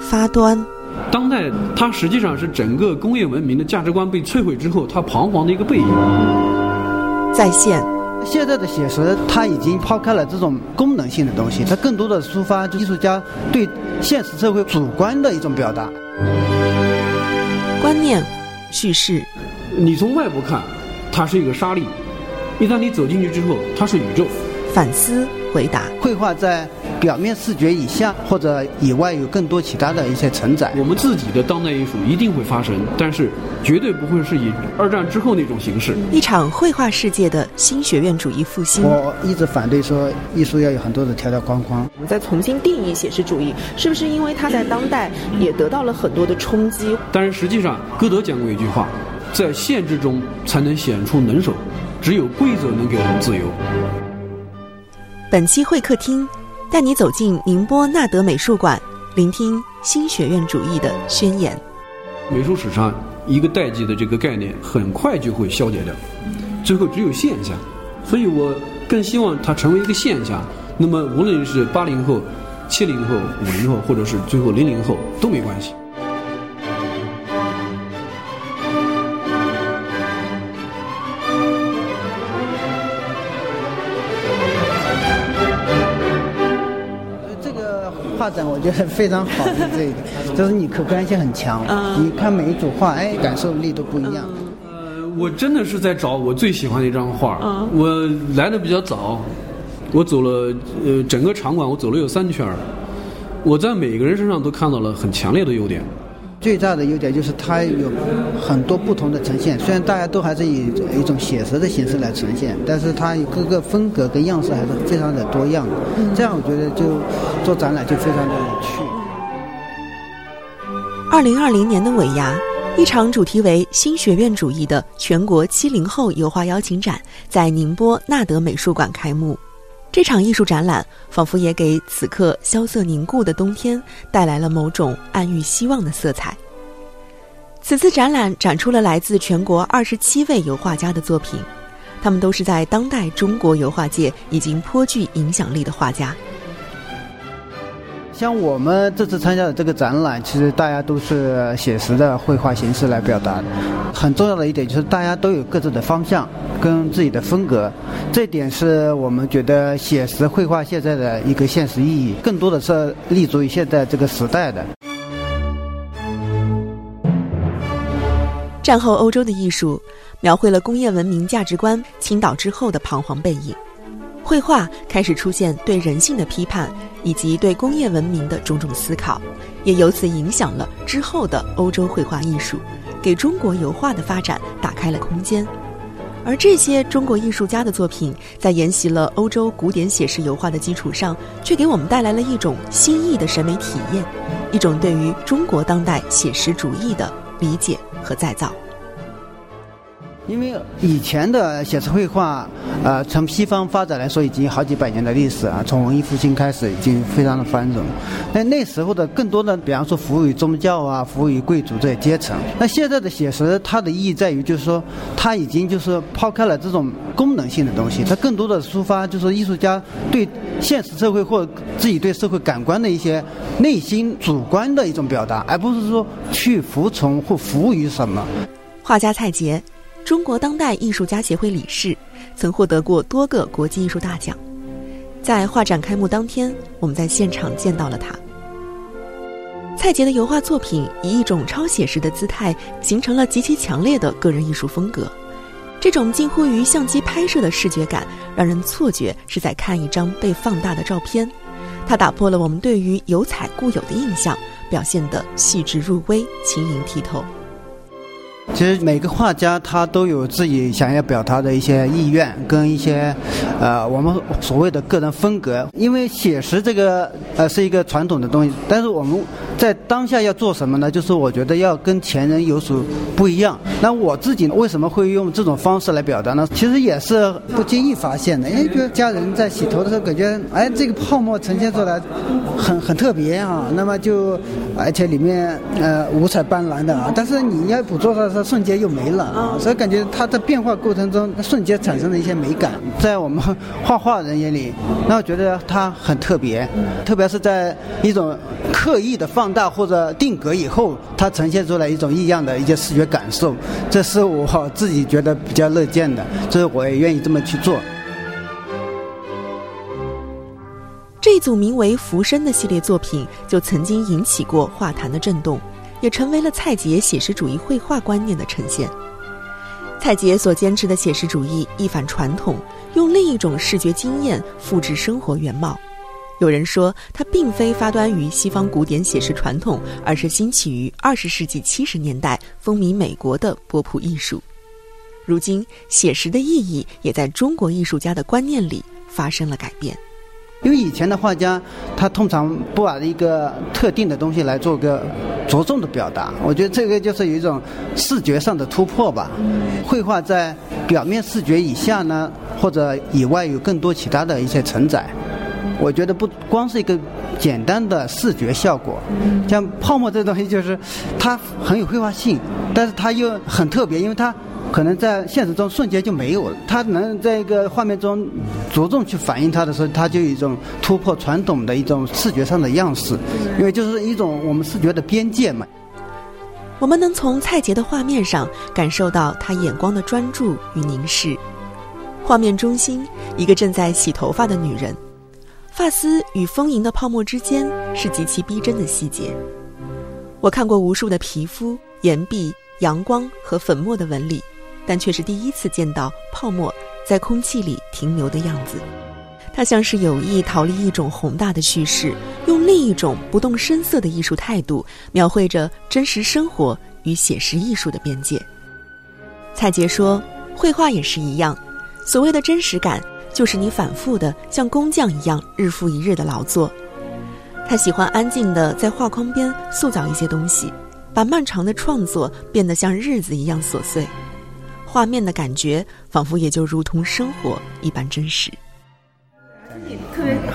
发端。当代它实际上是整个工业文明的价值观被摧毁之后，它彷徨的一个背影。再现。现在的写实，它已经抛开了这种功能性的东西，它更多的抒发艺术家对现实社会主观的一种表达。观念、叙事。你从外部看，它是一个沙粒；一旦你走进去之后，它是宇宙。反思。回答：绘画在表面视觉以下或者以外有更多其他的一些承载。我们自己的当代艺术一定会发生，但是绝对不会是以二战之后那种形式。一场绘画世界的新学院主义复兴。我一直反对说艺术要有很多的条条框框。我们再重新定义写实主义，是不是因为它在当代也得到了很多的冲击？但是实际上，歌德讲过一句话：在限制中才能显出能手，只有规则能给我们自由。本期会客厅，带你走进宁波纳德美术馆，聆听新学院主义的宣言。美术史上一个代际的这个概念，很快就会消解掉，最后只有现象。所以我更希望它成为一个现象。那么，无论是八零后、七零后、五零后，或者是最后零零后，都没关系。我觉得非常好的这一个，就是你可观性很强，你看每一组画，哎，感受力都不一样。呃，我真的是在找我最喜欢的一张画。我来的比较早，我走了呃整个场馆，我走了有三圈我在每个人身上都看到了很强烈的优点。最大的优点就是它有很多不同的呈现，虽然大家都还是以一种写实的形式来呈现，但是它各个风格跟样式还是非常的多样的。这样我觉得就做展览就非常的有趣。二零二零年的尾牙，一场主题为新学院主义的全国七零后油画邀请展在宁波纳德美术馆开幕。这场艺术展览仿佛也给此刻萧瑟凝固的冬天带来了某种暗喻希望的色彩。此次展览展出了来自全国二十七位油画家的作品，他们都是在当代中国油画界已经颇具影响力的画家。像我们这次参加的这个展览，其实大家都是写实的绘画形式来表达的。很重要的一点就是大家都有各自的方向跟自己的风格，这点是我们觉得写实绘画现在的一个现实意义，更多的是立足于现在这个时代的。战后欧洲的艺术，描绘了工业文明价值观倾倒之后的彷徨背影。绘画开始出现对人性的批判，以及对工业文明的种种思考，也由此影响了之后的欧洲绘画艺术，给中国油画的发展打开了空间。而这些中国艺术家的作品，在沿袭了欧洲古典写实油画的基础上，却给我们带来了一种新意的审美体验，一种对于中国当代写实主义的理解和再造。因为以前的写实绘画，呃，从西方发展来说，已经有好几百年的历史啊。从文艺复兴开始，已经非常的繁荣。那那时候的更多的，比方说服务于宗教啊，服务于贵族这些阶层。那现在的写实，它的意义在于，就是说，它已经就是抛开了这种功能性的东西，它更多的抒发就是艺术家对现实社会或自己对社会感官的一些内心主观的一种表达，而不是说去服从或服务于什么。画家蔡杰。中国当代艺术家协会理事，曾获得过多个国际艺术大奖。在画展开幕当天，我们在现场见到了他。蔡杰的油画作品以一种超写实的姿态，形成了极其强烈的个人艺术风格。这种近乎于相机拍摄的视觉感，让人错觉是在看一张被放大的照片。它打破了我们对于油彩固有的印象，表现得细致入微、轻盈剔透。其实每个画家他都有自己想要表达的一些意愿跟一些，呃，我们所谓的个人风格。因为写实这个呃是一个传统的东西，但是我们在当下要做什么呢？就是我觉得要跟前人有所不一样。那我自己为什么会用这种方式来表达呢？其实也是不经意发现的，因为觉得家人在洗头的时候，感觉哎，这个泡沫呈现出来很很特别啊。那么就而且里面呃五彩斑斓的啊，但是你要捕捉它的时候，瞬间又没了啊。所以感觉它在变化过程中，瞬间产生了一些美感。在我们画画人眼里，那我觉得它很特别，特别是在一种刻意的放。大或者定格以后，它呈现出来一种异样的一些视觉感受，这是我自己觉得比较乐见的，所以我也愿意这么去做。这组名为《浮生》的系列作品，就曾经引起过画坛的震动，也成为了蔡杰写实主义绘画观念的呈现。蔡杰所坚持的写实主义一反传统，用另一种视觉经验复制生活原貌。有人说，它并非发端于西方古典写实传统，而是兴起于二十世纪七十年代风靡美国的波普艺术。如今，写实的意义也在中国艺术家的观念里发生了改变。因为以前的画家，他通常不把一个特定的东西来做个着重的表达。我觉得这个就是有一种视觉上的突破吧。绘画在表面视觉以下呢，或者以外，有更多其他的一些承载。我觉得不光是一个简单的视觉效果，像泡沫这东西，就是它很有绘画性，但是它又很特别，因为它可能在现实中瞬间就没有了。它能在一个画面中着重去反映它的时候，它就有一种突破传统的一种视觉上的样式，因为就是一种我们视觉的边界嘛。我们能从蔡杰的画面上感受到他眼光的专注与凝视。画面中心，一个正在洗头发的女人。发丝与丰盈的泡沫之间是极其逼真的细节。我看过无数的皮肤、岩壁、阳光和粉末的纹理，但却是第一次见到泡沫在空气里停留的样子。它像是有意逃离一种宏大的叙事，用另一种不动声色的艺术态度，描绘着真实生活与写实艺术的边界。蔡杰说：“绘画也是一样，所谓的真实感。”就是你反复的像工匠一样日复一日的劳作，他喜欢安静的在画框边塑造一些东西，把漫长的创作变得像日子一样琐碎，画面的感觉仿佛也就如同生活一般真实。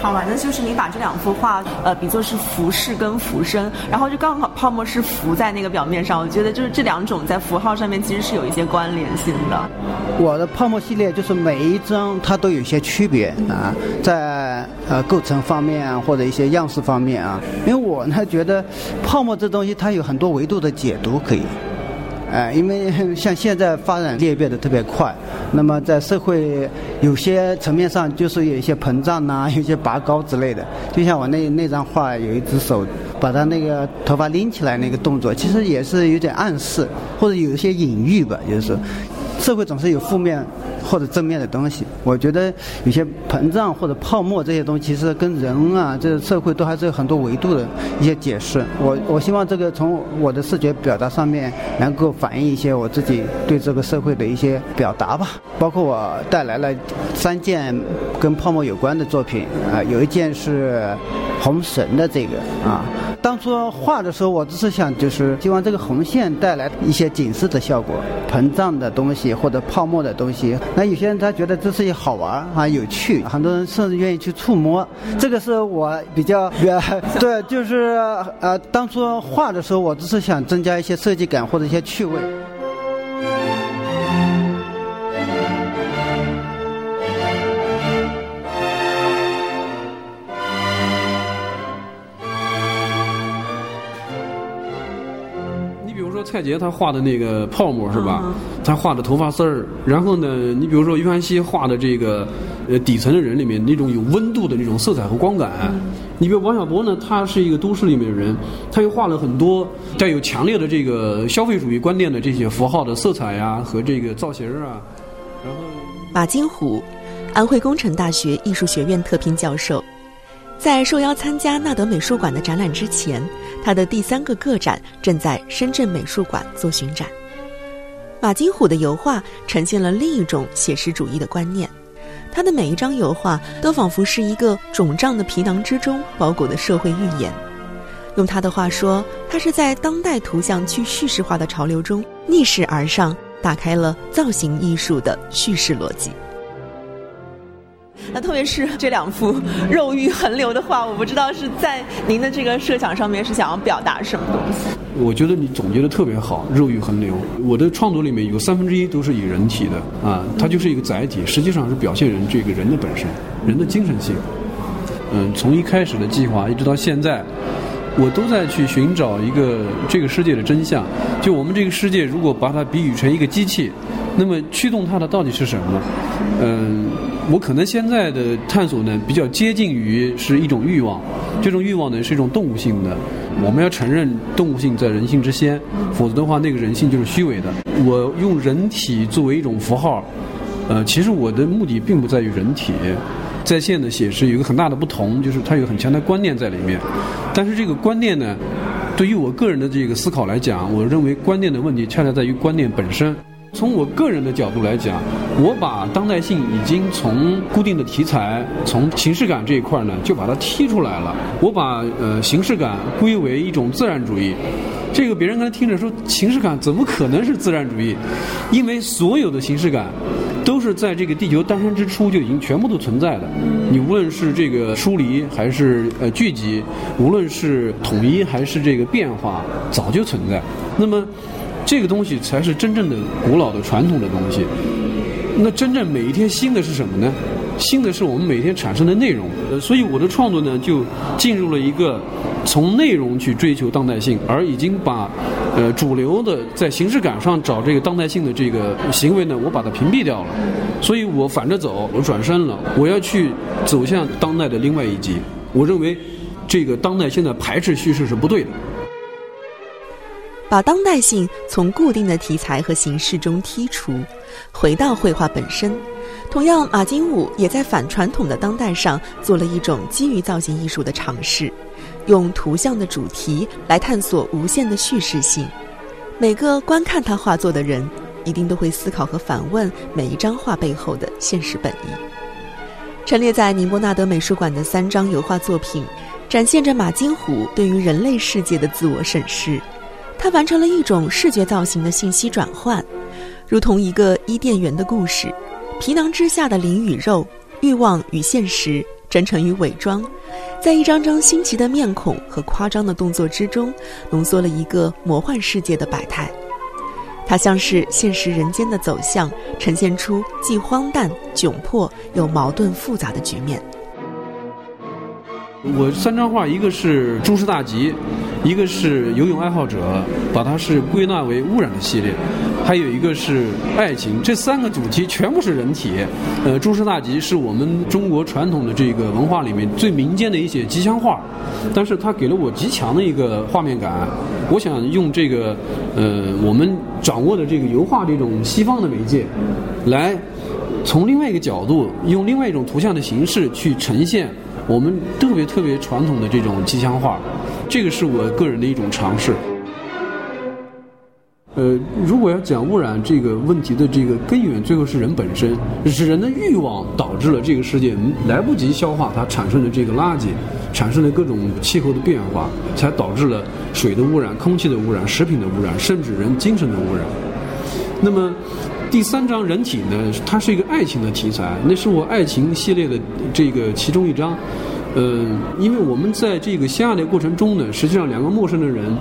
好玩的就是你把这两幅画，呃，比作是浮世跟浮生，然后就刚好泡沫是浮在那个表面上。我觉得就是这两种在符号上面其实是有一些关联性的。我的泡沫系列就是每一张它都有一些区别啊，在呃构成方面啊，或者一些样式方面啊，因为我呢觉得泡沫这东西它有很多维度的解读可以。哎，因为 像现在发展裂变的特别快，那么在社会有些层面上就是有一些膨胀呐，有些拔高之类的。就像我那那张画，有一只手把他那个头发拎起来那个动作，其实也是有点暗示，或者有一些隐喻吧，就是。社会总是有负面或者正面的东西，我觉得有些膨胀或者泡沫这些东西，其实跟人啊，这个社会都还是有很多维度的一些解释。我我希望这个从我的视觉表达上面能够反映一些我自己对这个社会的一些表达吧。包括我带来了三件跟泡沫有关的作品啊，有一件是红绳的这个啊。当初画的时候，我只是想，就是希望这个红线带来一些警示的效果，膨胀的东西或者泡沫的东西。那有些人他觉得这是一好玩啊，有趣，很多人甚至愿意去触摸。这个是我比较 对，就是呃，当初画的时候，我只是想增加一些设计感或者一些趣味。蔡杰他画的那个泡沫是吧？他画的头发丝儿，然后呢，你比如说于凡希画的这个呃底层的人里面那种有温度的那种色彩和光感，你比如王小波呢，他是一个都市里面的人，他又画了很多带有强烈的这个消费主义观念的这些符号的色彩呀和这个造型啊。然后马金虎，安徽工程大学艺术学院特聘教授。在受邀参加纳德美术馆的展览之前，他的第三个个展正在深圳美术馆做巡展。马金虎的油画呈现了另一种写实主义的观念，他的每一张油画都仿佛是一个肿胀的皮囊之中包裹的社会预言。用他的话说，他是在当代图像去叙事化的潮流中逆势而上，打开了造型艺术的叙事逻辑。那特别是这两幅肉欲横流的画，我不知道是在您的这个设想上面是想要表达什么东西。我觉得你总结的特别好，肉欲横流。我的创作里面有三分之一都是以人体的啊，它就是一个载体，实际上是表现人这个人的本身，人的精神性。嗯，从一开始的计划一直到现在，我都在去寻找一个这个世界的真相。就我们这个世界，如果把它比喻成一个机器，那么驱动它的到底是什么？嗯。我可能现在的探索呢，比较接近于是一种欲望，这种欲望呢是一种动物性的。我们要承认动物性在人性之先，否则的话，那个人性就是虚伪的。我用人体作为一种符号，呃，其实我的目的并不在于人体在线的写实有一个很大的不同，就是它有很强的观念在里面。但是这个观念呢，对于我个人的这个思考来讲，我认为观念的问题恰恰在于观念本身。从我个人的角度来讲，我把当代性已经从固定的题材、从形式感这一块呢，就把它踢出来了。我把呃形式感归为一种自然主义。这个别人可能听着说，形式感怎么可能是自然主义？因为所有的形式感都是在这个地球诞生之初就已经全部都存在的。你无论是这个疏离还是呃聚集，无论是统一还是这个变化，早就存在。那么。这个东西才是真正的古老的传统的东西。那真正每一天新的是什么呢？新的是我们每天产生的内容。呃，所以我的创作呢，就进入了一个从内容去追求当代性，而已经把呃主流的在形式感上找这个当代性的这个行为呢，我把它屏蔽掉了。所以我反着走，我转身了，我要去走向当代的另外一级。我认为这个当代现在排斥叙事是不对的。把当代性从固定的题材和形式中剔除，回到绘画本身。同样，马金武也在反传统的当代上做了一种基于造型艺术的尝试，用图像的主题来探索无限的叙事性。每个观看他画作的人，一定都会思考和反问每一张画背后的现实本意。陈列在宁波纳德美术馆的三张油画作品，展现着马金虎对于人类世界的自我审视。他完成了一种视觉造型的信息转换，如同一个伊甸园的故事，皮囊之下的灵与肉，欲望与现实，真诚与伪装，在一张张新奇的面孔和夸张的动作之中，浓缩了一个魔幻世界的百态。它像是现实人间的走向，呈现出既荒诞、窘迫又矛盾复杂的局面。我三张画，一个是诸事大吉，一个是游泳爱好者，把它是归纳为污染的系列，还有一个是爱情。这三个主题全部是人体。呃，诸事大吉是我们中国传统的这个文化里面最民间的一些吉祥话，但是它给了我极强的一个画面感。我想用这个呃我们掌握的这个油画这种西方的媒介，来从另外一个角度，用另外一种图像的形式去呈现。我们特别特别传统的这种吉祥话，这个是我个人的一种尝试。呃，如果要讲污染这个问题的这个根源，最后是人本身，是人的欲望导致了这个世界来不及消化它产生的这个垃圾，产生了各种气候的变化，才导致了水的污染、空气的污染、食品的污染，甚至人精神的污染。那么。第三章人体呢，它是一个爱情的题材，那是我爱情系列的这个其中一章。嗯，因为我们在这个相爱的过程中呢，实际上两个陌生的人，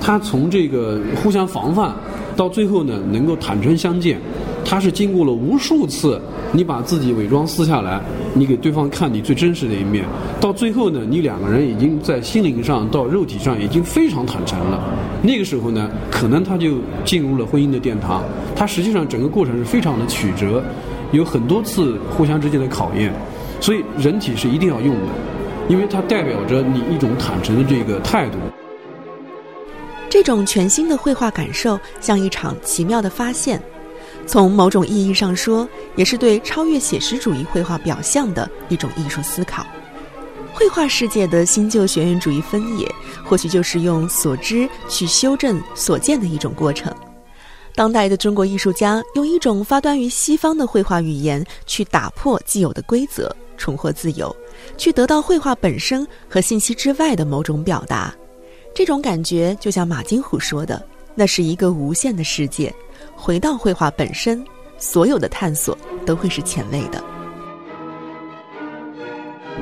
他从这个互相防范，到最后呢能够坦诚相见，他是经过了无数次，你把自己伪装撕下来，你给对方看你最真实的一面，到最后呢，你两个人已经在心灵上到肉体上已经非常坦诚了。那个时候呢，可能他就进入了婚姻的殿堂。他实际上整个过程是非常的曲折，有很多次互相之间的考验，所以人体是一定要用的。因为它代表着你一种坦诚的这个态度。这种全新的绘画感受像一场奇妙的发现，从某种意义上说，也是对超越写实主义绘画表象的一种艺术思考。绘画世界的新旧学院主义分野，或许就是用所知去修正所见的一种过程。当代的中国艺术家用一种发端于西方的绘画语言，去打破既有的规则，重获自由。去得到绘画本身和信息之外的某种表达，这种感觉就像马金虎说的，那是一个无限的世界。回到绘画本身，所有的探索都会是前卫的。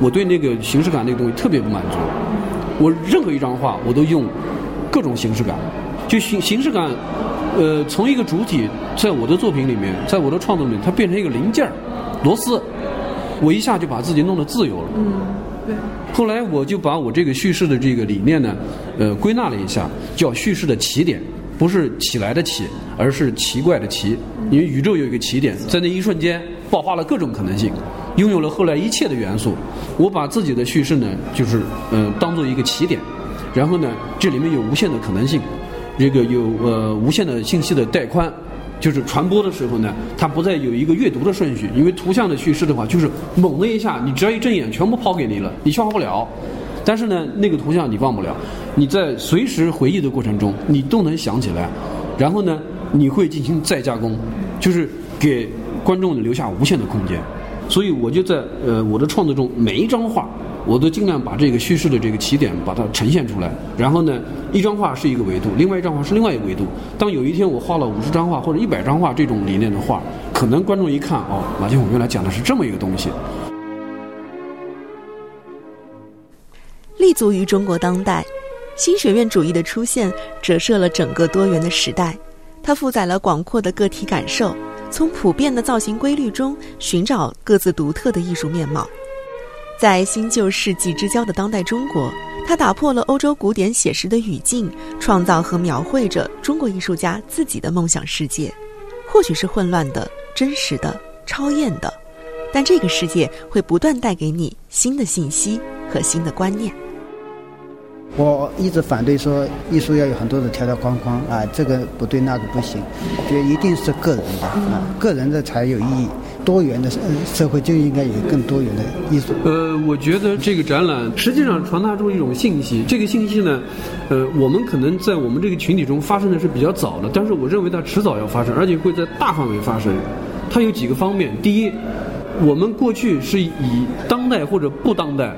我对那个形式感那个东西特别不满足，我任何一张画我都用各种形式感，就形形式感，呃，从一个主体在我的作品里面，在我的创作里面，它变成一个零件儿，螺丝，我一下就把自己弄得自由了。嗯，对。后来我就把我这个叙事的这个理念呢，呃，归纳了一下，叫叙事的起点，不是起来的起，而是奇怪的奇，因为宇宙有一个起点，在那一瞬间爆发了各种可能性，拥有了后来一切的元素。我把自己的叙事呢，就是呃，当做一个起点，然后呢，这里面有无限的可能性，这个有呃无限的信息的带宽。就是传播的时候呢，它不再有一个阅读的顺序，因为图像的叙事的话，就是猛的一下，你只要一睁眼，全部抛给你了，你消化不了。但是呢，那个图像你忘不了，你在随时回忆的过程中，你都能想起来，然后呢，你会进行再加工，就是给观众留下无限的空间。所以我就在呃我的创作中，每一张画。我都尽量把这个叙事的这个起点把它呈现出来，然后呢，一张画是一个维度，另外一张画是另外一个维度。当有一天我画了五十张画或者一百张画这种理念的画，可能观众一看，哦，马金虎原来讲的是这么一个东西。立足于中国当代，新学院主义的出现折射了整个多元的时代，它负载了广阔的个体感受，从普遍的造型规律中寻找各自独特的艺术面貌。在新旧世纪之交的当代中国，他打破了欧洲古典写实的语境，创造和描绘着中国艺术家自己的梦想世界。或许是混乱的、真实的、超验的，但这个世界会不断带给你新的信息和新的观念。我一直反对说艺术要有很多的条条框框啊，这个不对，那个不行，觉得一定是个人的啊，个人的才有意义。多元的社会就应该有更多元的艺术。呃，我觉得这个展览实际上传达出一种信息，这个信息呢，呃，我们可能在我们这个群体中发生的是比较早的，但是我认为它迟早要发生，而且会在大范围发生。它有几个方面，第一。我们过去是以当代或者不当代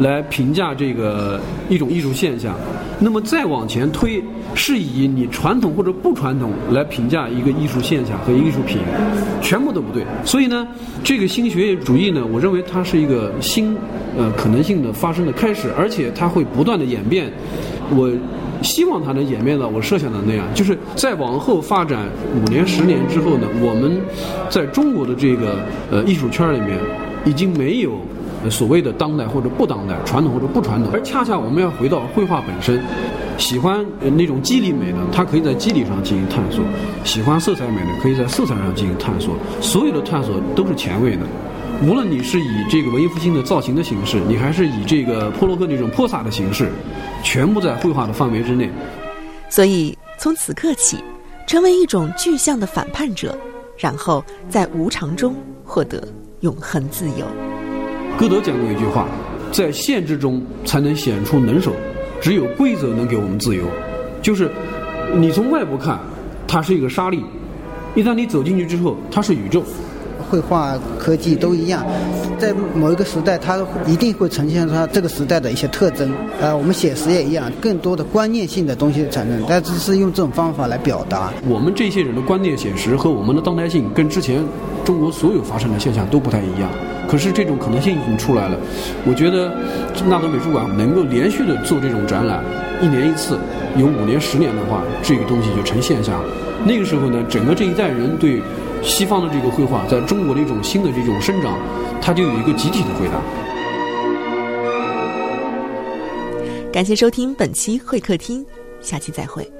来评价这个一种艺术现象，那么再往前推，是以你传统或者不传统来评价一个艺术现象和艺术品，全部都不对。所以呢，这个新学业主义呢，我认为它是一个新呃可能性的发生的开始，而且它会不断的演变。我。希望它能演变到我设想的那样，就是在往后发展五年、十年之后呢，我们在中国的这个呃艺术圈里面，已经没有所谓的当代或者不当代、传统或者不传统，而恰恰我们要回到绘画本身。喜欢那种肌理美的，它可以在肌理上进行探索；喜欢色彩美的，可以在色彩上进行探索。所有的探索都是前卫的。无论你是以这个文艺复兴的造型的形式，你还是以这个波洛克那种泼洒的形式，全部在绘画的范围之内。所以从此刻起，成为一种具象的反叛者，然后在无常中获得永恒自由。歌德讲过一句话：在限制中才能显出能手，只有规则能给我们自由。就是你从外部看，它是一个沙粒；一旦你走进去之后，它是宇宙。绘画、科技都一样，在某一个时代，它一定会呈现出它这个时代的一些特征。呃，我们写实也一样，更多的观念性的东西产生，但只是用这种方法来表达。我们这些人的观念写实和我们的当代性，跟之前中国所有发生的现象都不太一样。可是这种可能性已经出来了。我觉得纳德美术馆能够连续的做这种展览，一年一次，有五年、十年的话，这个东西就成现象了。那个时候呢，整个这一代人对。西方的这个绘画在中国的一种新的这种生长，它就有一个集体的回答。感谢收听本期会客厅，下期再会。